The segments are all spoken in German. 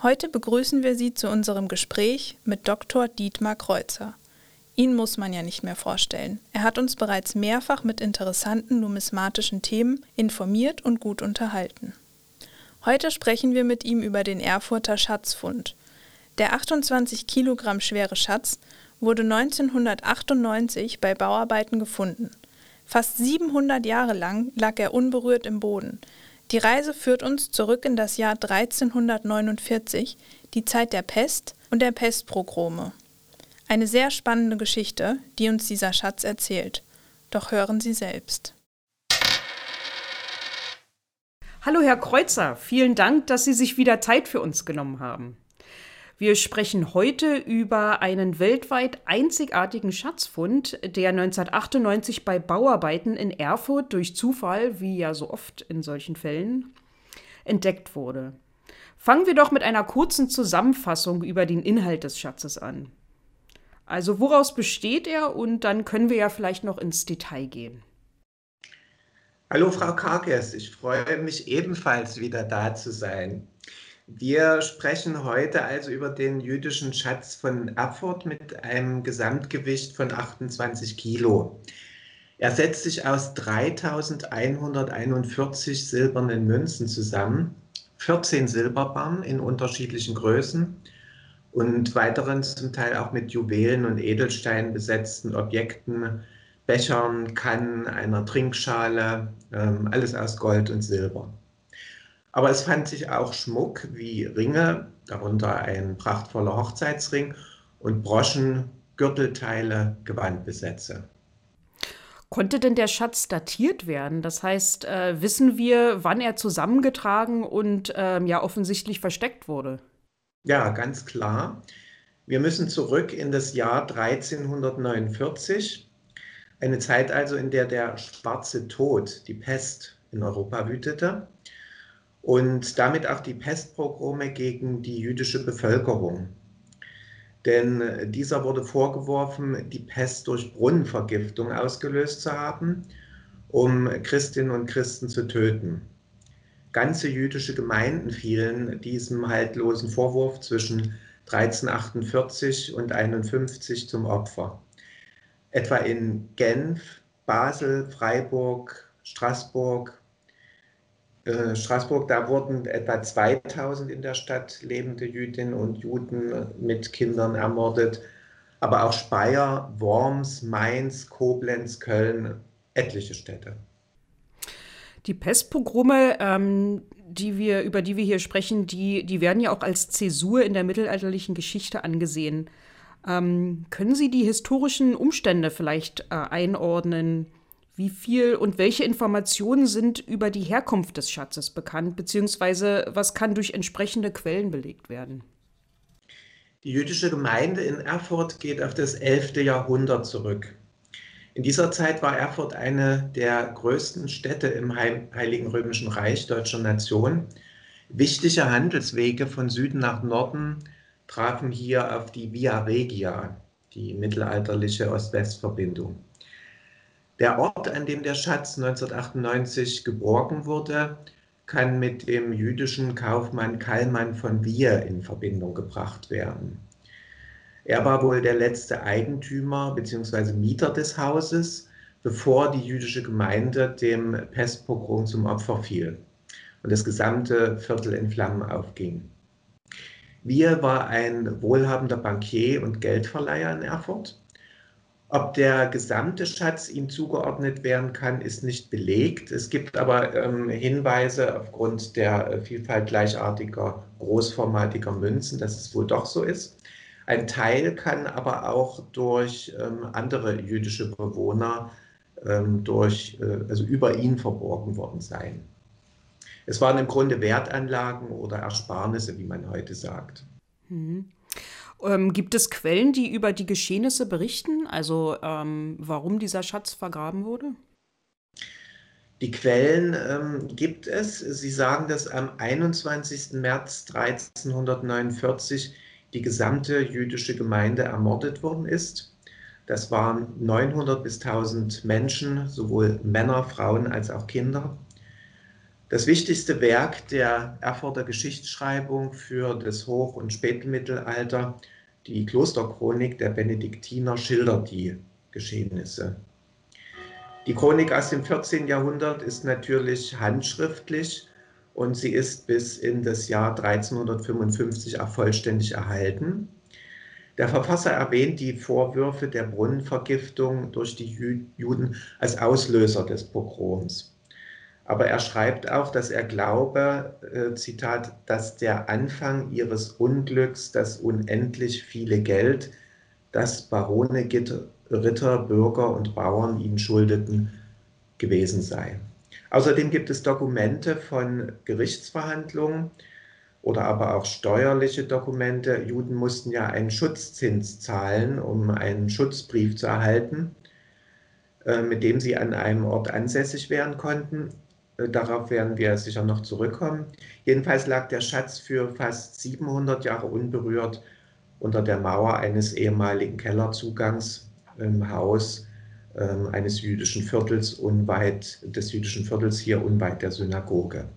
Heute begrüßen wir Sie zu unserem Gespräch mit Dr. Dietmar Kreuzer. Ihn muss man ja nicht mehr vorstellen. Er hat uns bereits mehrfach mit interessanten numismatischen Themen informiert und gut unterhalten. Heute sprechen wir mit ihm über den Erfurter Schatzfund. Der 28 Kilogramm schwere Schatz wurde 1998 bei Bauarbeiten gefunden. Fast 700 Jahre lang lag er unberührt im Boden. Die Reise führt uns zurück in das Jahr 1349, die Zeit der Pest und der Pestprogrome. Eine sehr spannende Geschichte, die uns dieser Schatz erzählt. Doch hören Sie selbst. Hallo Herr Kreuzer, vielen Dank, dass Sie sich wieder Zeit für uns genommen haben. Wir sprechen heute über einen weltweit einzigartigen Schatzfund, der 1998 bei Bauarbeiten in Erfurt durch Zufall, wie ja so oft in solchen Fällen, entdeckt wurde. Fangen wir doch mit einer kurzen Zusammenfassung über den Inhalt des Schatzes an. Also woraus besteht er und dann können wir ja vielleicht noch ins Detail gehen. Hallo Frau Karkes, ich freue mich ebenfalls wieder da zu sein. Wir sprechen heute also über den jüdischen Schatz von Erfurt mit einem Gesamtgewicht von 28 Kilo. Er setzt sich aus 3141 silbernen Münzen zusammen, 14 Silberbarren in unterschiedlichen Größen und weiteren zum Teil auch mit Juwelen und Edelsteinen besetzten Objekten, Bechern, Kannen, einer Trinkschale, ähm, alles aus Gold und Silber. Aber es fand sich auch Schmuck wie Ringe, darunter ein prachtvoller Hochzeitsring und Broschen, Gürtelteile, Gewandbesätze. Konnte denn der Schatz datiert werden? Das heißt, äh, wissen wir, wann er zusammengetragen und äh, ja offensichtlich versteckt wurde? Ja, ganz klar. Wir müssen zurück in das Jahr 1349, eine Zeit also, in der der schwarze Tod, die Pest, in Europa wütete und damit auch die Pestpogrome gegen die jüdische Bevölkerung. Denn äh, dieser wurde vorgeworfen, die Pest durch Brunnenvergiftung ausgelöst zu haben, um Christinnen und Christen zu töten. Ganze jüdische Gemeinden fielen diesem haltlosen Vorwurf zwischen 1348 und 51 zum Opfer. Etwa in Genf, Basel, Freiburg, Straßburg, äh, Straßburg, da wurden etwa 2000 in der Stadt lebende Jüdinnen und Juden mit Kindern ermordet. Aber auch Speyer, Worms, Mainz, Koblenz, Köln, etliche Städte. Die Pestpogrome, ähm, die wir, über die wir hier sprechen, die, die werden ja auch als Zäsur in der mittelalterlichen Geschichte angesehen. Ähm, können Sie die historischen Umstände vielleicht äh, einordnen? Wie viel und welche Informationen sind über die Herkunft des Schatzes bekannt, beziehungsweise was kann durch entsprechende Quellen belegt werden? Die jüdische Gemeinde in Erfurt geht auf das 11. Jahrhundert zurück. In dieser Zeit war Erfurt eine der größten Städte im Heiligen Römischen Reich deutscher Nation. Wichtige Handelswege von Süden nach Norden trafen hier auf die Via Regia, die mittelalterliche Ost-West-Verbindung. Der Ort, an dem der Schatz 1998 geborgen wurde, kann mit dem jüdischen Kaufmann Kallmann von Wier in Verbindung gebracht werden. Er war wohl der letzte Eigentümer bzw. Mieter des Hauses, bevor die jüdische Gemeinde dem Pestpogrom zum Opfer fiel und das gesamte Viertel in Flammen aufging. Wier war ein wohlhabender Bankier und Geldverleiher in Erfurt ob der gesamte Schatz ihm zugeordnet werden kann, ist nicht belegt. Es gibt aber ähm, Hinweise aufgrund der äh, Vielfalt gleichartiger, großformatiger Münzen, dass es wohl doch so ist. Ein Teil kann aber auch durch ähm, andere jüdische Bewohner ähm, durch, äh, also über ihn verborgen worden sein. Es waren im Grunde Wertanlagen oder Ersparnisse, wie man heute sagt. Mhm. Ähm, gibt es Quellen, die über die Geschehnisse berichten? Also ähm, warum dieser Schatz vergraben wurde? Die Quellen ähm, gibt es. Sie sagen, dass am 21. März 1349 die gesamte jüdische Gemeinde ermordet worden ist. Das waren 900 bis 1000 Menschen, sowohl Männer, Frauen als auch Kinder. Das wichtigste Werk der Erfurter Geschichtsschreibung für das Hoch- und Spätmittelalter, die Klosterchronik der Benediktiner, schildert die Geschehnisse. Die Chronik aus dem 14. Jahrhundert ist natürlich handschriftlich und sie ist bis in das Jahr 1355 auch vollständig erhalten. Der Verfasser erwähnt die Vorwürfe der Brunnenvergiftung durch die Juden als Auslöser des Pogroms. Aber er schreibt auch, dass er glaube, äh, Zitat, dass der Anfang ihres Unglücks das unendlich viele Geld, das Barone, Ritter, Bürger und Bauern ihnen schuldeten, gewesen sei. Außerdem gibt es Dokumente von Gerichtsverhandlungen oder aber auch steuerliche Dokumente. Juden mussten ja einen Schutzzins zahlen, um einen Schutzbrief zu erhalten, äh, mit dem sie an einem Ort ansässig werden konnten. Äh, darauf werden wir sicher noch zurückkommen. Jedenfalls lag der Schatz für fast 700 Jahre unberührt unter der Mauer eines ehemaligen Kellerzugangs im Haus ähm, eines jüdischen Viertels unweit des jüdischen Viertels hier unweit der Synagoge.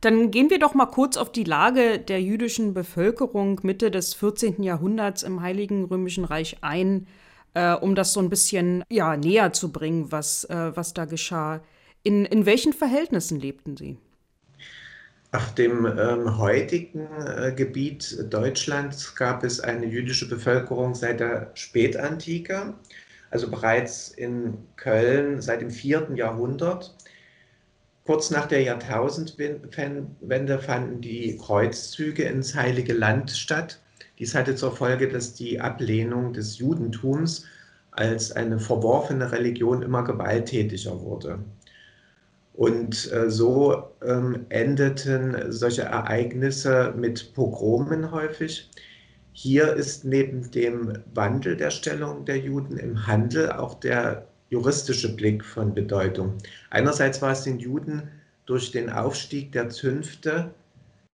Dann gehen wir doch mal kurz auf die Lage der jüdischen Bevölkerung Mitte des 14. Jahrhunderts im Heiligen Römischen Reich ein, äh, um das so ein bisschen ja, näher zu bringen, was, äh, was da geschah. In, in welchen Verhältnissen lebten Sie? Auf dem ähm, heutigen äh, Gebiet Deutschlands gab es eine jüdische Bevölkerung seit der Spätantike, also bereits in Köln seit dem 4. Jahrhundert. Kurz nach der Jahrtausendwende fanden die Kreuzzüge ins Heilige Land statt. Dies hatte zur Folge, dass die Ablehnung des Judentums als eine verworfene Religion immer gewalttätiger wurde. Und äh, so ähm, endeten solche Ereignisse mit Pogromen häufig. Hier ist neben dem Wandel der Stellung der Juden im Handel auch der juristische Blick von Bedeutung. Einerseits war es den Juden durch den Aufstieg der Zünfte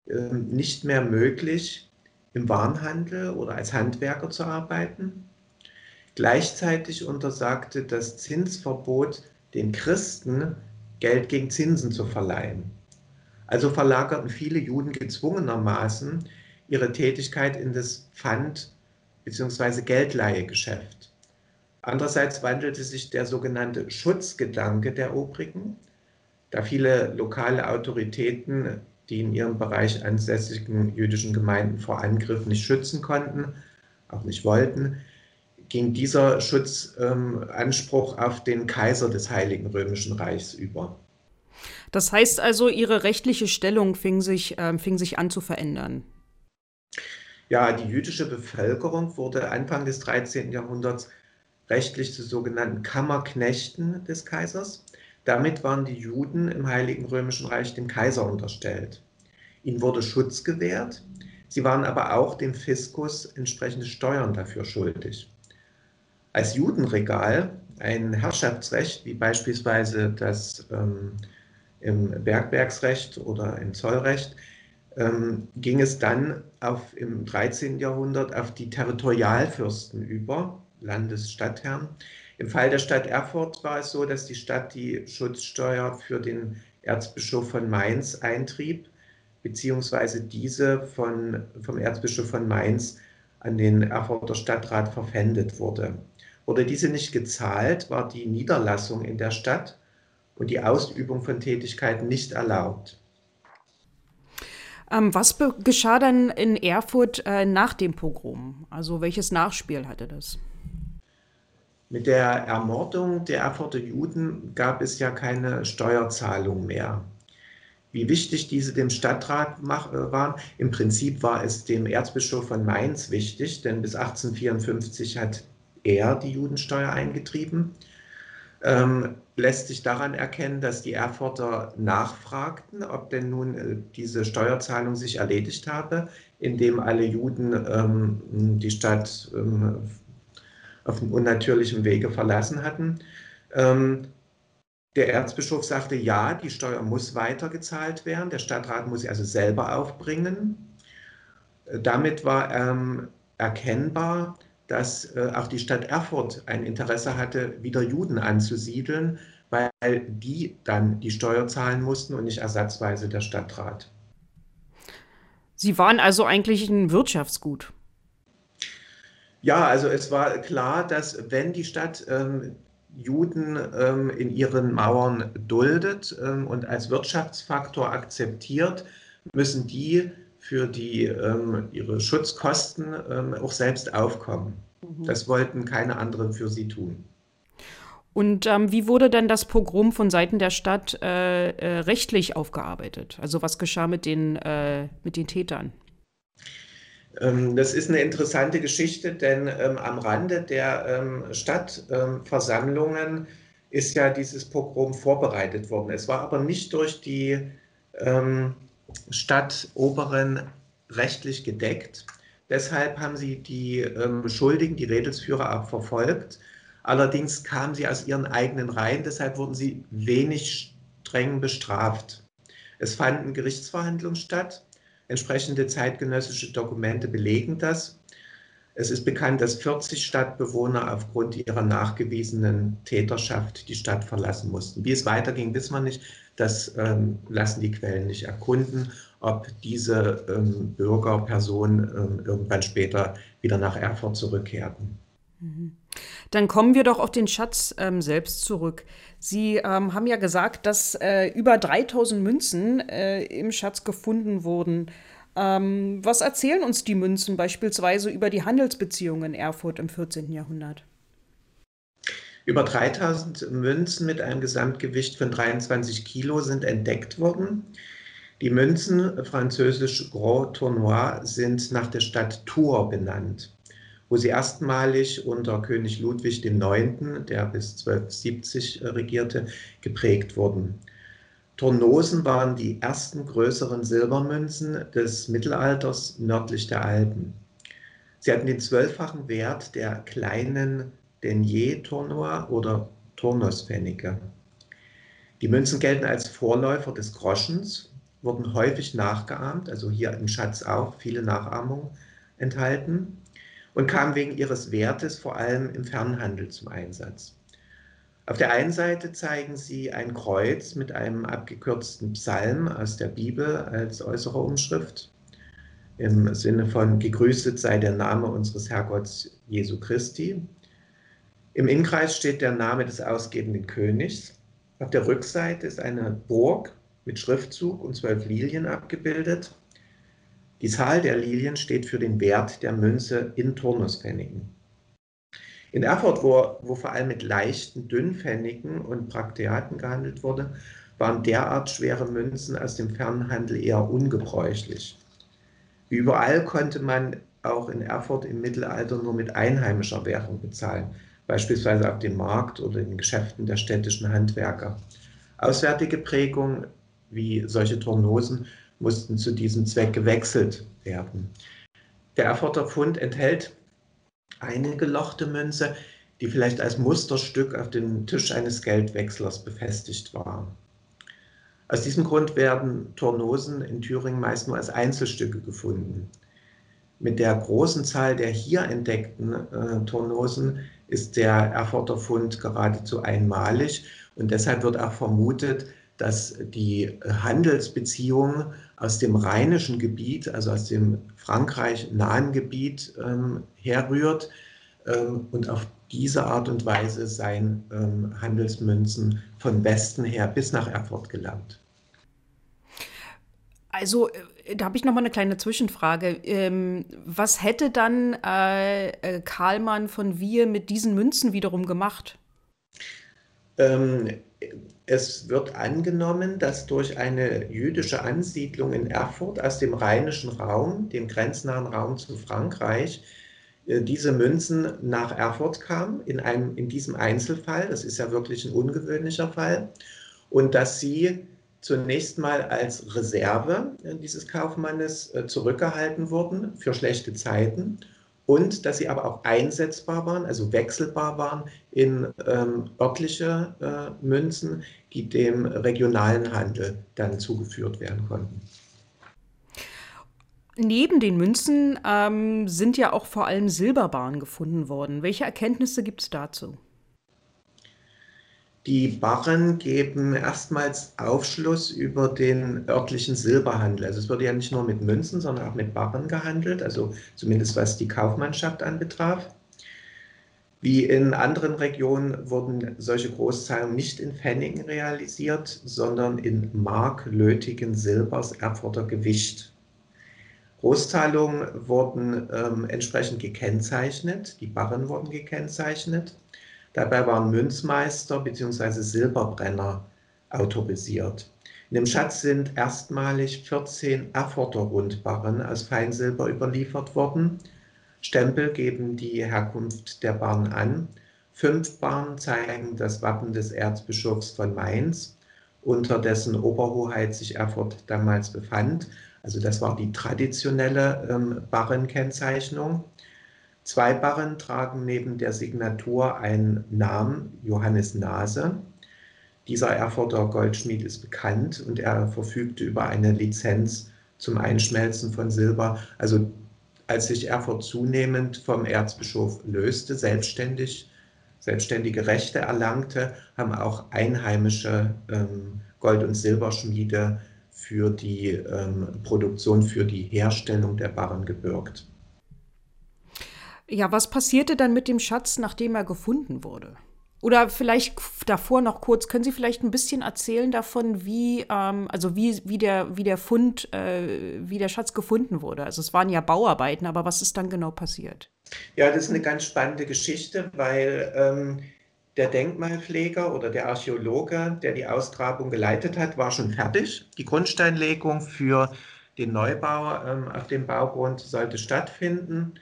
äh, nicht mehr möglich, im Warenhandel oder als Handwerker zu arbeiten. Gleichzeitig untersagte das Zinsverbot den Christen Geld gegen Zinsen zu verleihen. Also verlagerten viele Juden gezwungenermaßen ihre Tätigkeit in das Pfand- bzw. Geldleihegeschäft. Andererseits wandelte sich der sogenannte Schutzgedanke der Obrigen, da viele lokale Autoritäten die in ihrem Bereich ansässigen jüdischen Gemeinden vor Angriff nicht schützen konnten, auch nicht wollten, ging dieser Schutzanspruch ähm, auf den Kaiser des Heiligen Römischen Reichs über. Das heißt also, ihre rechtliche Stellung fing sich, äh, fing sich an zu verändern. Ja, die jüdische Bevölkerung wurde Anfang des 13. Jahrhunderts rechtlich zu sogenannten Kammerknechten des Kaisers. Damit waren die Juden im Heiligen Römischen Reich dem Kaiser unterstellt. Ihnen wurde Schutz gewährt, sie waren aber auch dem Fiskus entsprechende Steuern dafür schuldig. Als Judenregal ein Herrschaftsrecht, wie beispielsweise das ähm, im Bergwerksrecht oder im Zollrecht, ähm, ging es dann auf, im 13. Jahrhundert auf die Territorialfürsten über, Landesstadtherren. Im Fall der Stadt Erfurt war es so, dass die Stadt die Schutzsteuer für den Erzbischof von Mainz eintrieb, beziehungsweise diese von, vom Erzbischof von Mainz an den Erfurter Stadtrat verpfändet wurde. Wurde diese nicht gezahlt, war die Niederlassung in der Stadt und die Ausübung von Tätigkeiten nicht erlaubt. Ähm, was geschah dann in Erfurt äh, nach dem Pogrom? Also welches Nachspiel hatte das? Mit der Ermordung der Erfurter Juden gab es ja keine Steuerzahlung mehr. Wie wichtig diese dem Stadtrat äh, waren, im Prinzip war es dem Erzbischof von Mainz wichtig, denn bis 1854 hat er die Judensteuer eingetrieben. Ähm, lässt sich daran erkennen, dass die Erfurter nachfragten, ob denn nun äh, diese Steuerzahlung sich erledigt habe, indem alle Juden ähm, die Stadt ähm, auf unnatürlichem Wege verlassen hatten. Ähm, der Erzbischof sagte, ja, die Steuer muss weitergezahlt werden, der Stadtrat muss sie also selber aufbringen. Äh, damit war ähm, erkennbar, dass äh, auch die Stadt Erfurt ein Interesse hatte, wieder Juden anzusiedeln, weil die dann die Steuer zahlen mussten und nicht ersatzweise der Stadtrat. Sie waren also eigentlich ein Wirtschaftsgut. Ja, also es war klar, dass wenn die Stadt ähm, Juden ähm, in ihren Mauern duldet ähm, und als Wirtschaftsfaktor akzeptiert, müssen die für die, ähm, ihre Schutzkosten ähm, auch selbst aufkommen. Mhm. Das wollten keine anderen für sie tun. Und ähm, wie wurde denn das Pogrom von Seiten der Stadt äh, äh, rechtlich aufgearbeitet? Also was geschah mit den, äh, mit den Tätern? Ähm, das ist eine interessante Geschichte, denn ähm, am Rande der ähm, Stadtversammlungen ist ja dieses Pogrom vorbereitet worden. Es war aber nicht durch die Stadtoberen rechtlich gedeckt. Deshalb haben sie die Schuldigen, die Redelsführer, abverfolgt. Allerdings kamen sie aus ihren eigenen Reihen, deshalb wurden sie wenig streng bestraft. Es fanden Gerichtsverhandlungen statt Entsprechende zeitgenössische Dokumente belegen das. Es ist bekannt, dass 40 Stadtbewohner aufgrund ihrer nachgewiesenen Täterschaft die Stadt verlassen mussten. Wie es weiterging, wissen wir nicht. Das ähm, lassen die Quellen nicht erkunden, ob diese ähm, Bürger, Personen ähm, irgendwann später wieder nach Erfurt zurückkehrten. Mhm. Dann kommen wir doch auf den Schatz ähm, selbst zurück. Sie ähm, haben ja gesagt, dass äh, über 3000 Münzen äh, im Schatz gefunden wurden. Ähm, was erzählen uns die Münzen beispielsweise über die Handelsbeziehungen in Erfurt im 14. Jahrhundert? Über 3000 Münzen mit einem Gesamtgewicht von 23 Kilo sind entdeckt worden. Die Münzen, französisch Gros Tournois, sind nach der Stadt Tours benannt wo sie erstmalig unter König Ludwig IX., der bis 1270 regierte, geprägt wurden. Tornosen waren die ersten größeren Silbermünzen des Mittelalters nördlich der Alpen. Sie hatten den zwölffachen Wert der kleinen Denier-Tournois oder Turnusspfennige. Die Münzen gelten als Vorläufer des Groschens, wurden häufig nachgeahmt, also hier im Schatz auch viele Nachahmungen enthalten und kamen wegen ihres Wertes vor allem im Fernhandel zum Einsatz. Auf der einen Seite zeigen sie ein Kreuz mit einem abgekürzten Psalm aus der Bibel als äußere Umschrift im Sinne von Gegrüßet sei der Name unseres Herrgotts Jesu Christi. Im Innkreis steht der Name des ausgebenden Königs. Auf der Rückseite ist eine Burg mit Schriftzug und zwölf Lilien abgebildet. Die Zahl der Lilien steht für den Wert der Münze in Turnuspfennigen. In Erfurt, wo, wo vor allem mit leichten Dünnpfennigen und Prakteaten gehandelt wurde, waren derart schwere Münzen aus dem Fernhandel eher ungebräuchlich. Wie überall konnte man auch in Erfurt im Mittelalter nur mit einheimischer Währung bezahlen, beispielsweise auf dem Markt oder in Geschäften der städtischen Handwerker. Auswärtige Prägungen wie solche Tornosen mussten zu diesem Zweck gewechselt werden. Der Erfurter Fund enthält eine gelochte Münze, die vielleicht als Musterstück auf dem Tisch eines Geldwechslers befestigt war. Aus diesem Grund werden Tornosen in Thüringen meist nur als Einzelstücke gefunden. Mit der großen Zahl der hier entdeckten äh, Tornosen ist der Erfurter Fund geradezu einmalig und deshalb wird auch vermutet, dass die Handelsbeziehungen aus dem rheinischen Gebiet, also aus dem Frankreich nahen Gebiet ähm, herrührt ähm, und auf diese Art und Weise seien ähm, Handelsmünzen von Westen her bis nach Erfurt gelangt. Also, äh, da habe ich noch mal eine kleine Zwischenfrage. Ähm, was hätte dann äh, äh Karlmann von Wir mit diesen Münzen wiederum gemacht? Ähm, es wird angenommen, dass durch eine jüdische Ansiedlung in Erfurt aus dem rheinischen Raum, dem grenznahen Raum zu Frankreich, äh, diese Münzen nach Erfurt kamen, in, einem, in diesem Einzelfall, das ist ja wirklich ein ungewöhnlicher Fall, und dass sie zunächst mal als Reserve dieses Kaufmannes äh, zurückgehalten wurden für schlechte Zeiten und dass sie aber auch einsetzbar waren, also wechselbar waren in ähm, örtliche äh, Münzen, die dem regionalen Handel dann zugeführt werden konnten. Neben den Münzen ähm, sind ja auch vor allem Silberbahnen gefunden worden. Welche Erkenntnisse gibt es dazu? Die Barren geben erstmals Aufschluss über den örtlichen Silberhandel. Also es wurde ja nicht nur mit Münzen, sondern auch mit Barren gehandelt, also zumindest was die Kaufmannschaft anbetraf. Wie in anderen Regionen wurden solche Großzahlungen nicht in Pfennigen realisiert, sondern in marklötigen Silbers Erfurter Gewicht. Großzahlungen wurden ähm, entsprechend gekennzeichnet, die Barren wurden gekennzeichnet. Dabei waren Münzmeister bzw. Silberbrenner autorisiert. In dem Schatz sind erstmalig 14 Erfurter Rundbarren aus Feinsilber überliefert worden. Stempel geben die Herkunft der Barren an. Fünf Barren zeigen das Wappen des Erzbischofs von Mainz, unter dessen Oberhoheit sich Erfurt damals befand. Also das war die traditionelle ähm, Barrenkennzeichnung. Zwei Barren tragen neben der Signatur einen Namen, Johannes Nase. Dieser Erfurter Goldschmied ist bekannt und er verfügte über eine Lizenz zum Einschmelzen von Silber. Also als sich Erfurt zunehmend vom Erzbischof löste, selbstständig, selbstständige Rechte erlangte, haben auch einheimische ähm, Gold- und Silberschmiede für die ähm, Produktion, für die Herstellung der Barren gebürgt. Ja, was passierte dann mit dem Schatz, nachdem er gefunden wurde? Oder vielleicht davor noch kurz, können Sie vielleicht ein bisschen erzählen davon, wie, ähm, also wie, wie, der, wie der Fund, äh, wie der Schatz gefunden wurde? Also es waren ja Bauarbeiten, aber was ist dann genau passiert? Ja, das ist eine ganz spannende Geschichte, weil ähm, der Denkmalpfleger oder der Archäologe, der die Austrabung geleitet hat, war schon fertig. Die Grundsteinlegung für den Neubau ähm, auf dem Baugrund sollte stattfinden.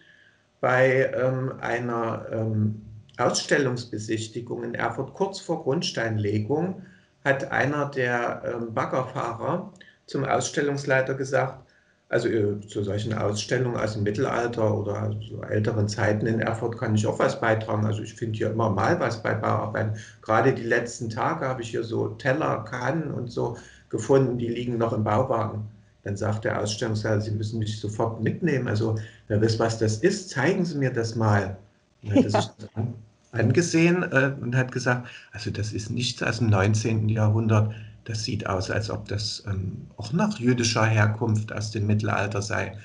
Bei ähm, einer ähm, Ausstellungsbesichtigung in Erfurt kurz vor Grundsteinlegung hat einer der ähm, Baggerfahrer zum Ausstellungsleiter gesagt, also äh, zu solchen Ausstellungen aus dem Mittelalter oder so älteren Zeiten in Erfurt kann ich auch was beitragen. Also ich finde hier immer mal was bei Bauarbeiten. Gerade die letzten Tage habe ich hier so Teller, Kannen und so gefunden, die liegen noch im Bauwagen. Dann sagt der Ausstellungsleiter, Sie müssen mich sofort mitnehmen. Also wer weiß, was das ist, zeigen Sie mir das mal. Dann hat sich das angesehen äh, und hat gesagt, also das ist nichts aus dem 19. Jahrhundert. Das sieht aus, als ob das ähm, auch nach jüdischer Herkunft aus dem Mittelalter sei.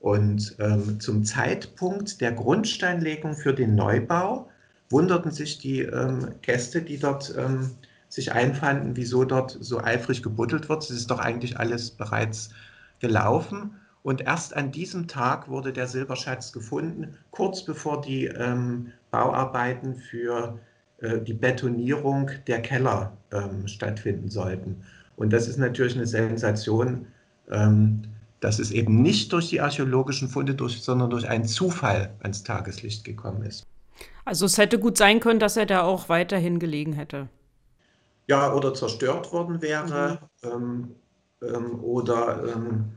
Und ähm, zum Zeitpunkt der Grundsteinlegung für den Neubau wunderten sich die ähm, Gäste, die dort ähm, sich einfanden, wieso dort so eifrig gebuddelt wird. Es ist doch eigentlich alles bereits gelaufen. Und erst an diesem Tag wurde der Silberschatz gefunden, kurz bevor die ähm, Bauarbeiten für äh, die Betonierung der Keller ähm, stattfinden sollten. Und das ist natürlich eine Sensation, ähm, dass es eben nicht durch die archäologischen Funde, durch, sondern durch einen Zufall ans Tageslicht gekommen ist. Also es hätte gut sein können, dass er da auch weiterhin gelegen hätte. Ja, oder zerstört worden wäre mhm. ähm, ähm oder ähm,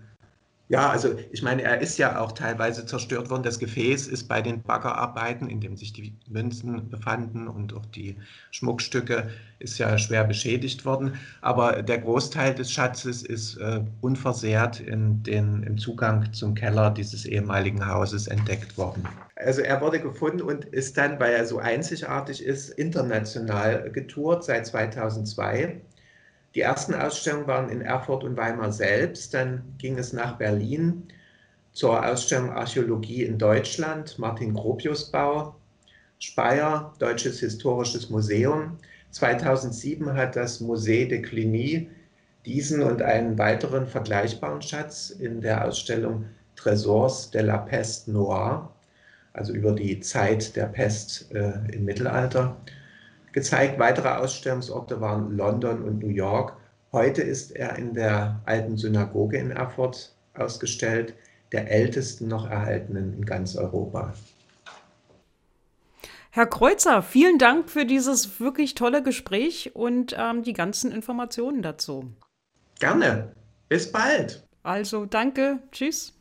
ja, also ich meine, er ist ja auch teilweise zerstört worden. Das Gefäß ist bei den Baggerarbeiten, in dem sich die Münzen befanden und auch die Schmuckstücke, ist ja schwer beschädigt worden. Aber der Großteil des Schatzes ist äh, unversehrt in den, im Zugang zum Keller dieses ehemaligen Hauses entdeckt worden. Also er wurde gefunden und ist dann, weil er so einzigartig ist, international getourt seit 2002 die ersten Ausstellungen waren in Erfurt und Weimar selbst. Dann ging es nach Berlin zur Ausstellung Archäologie in Deutschland, Martin Gropius Bau, Speyer, Deutsches Historisches Museum. 2007 hat das Musée de Cluny diesen und einen weiteren vergleichbaren Schatz in der Ausstellung Trésors de la Peste Noire, also über die Zeit der Pest äh, im Mittelalter, gezeigt. Weitere Ausstellungsorte waren London und New York. Heute ist er in der alten Synagoge in Erfurt ausgestellt, der ältesten noch erhaltenen in ganz Europa. Herr Kreuzer, vielen Dank für dieses wirklich tolle Gespräch und ähm, die ganzen Informationen dazu. Gerne. Bis bald. Also danke. Tschüss.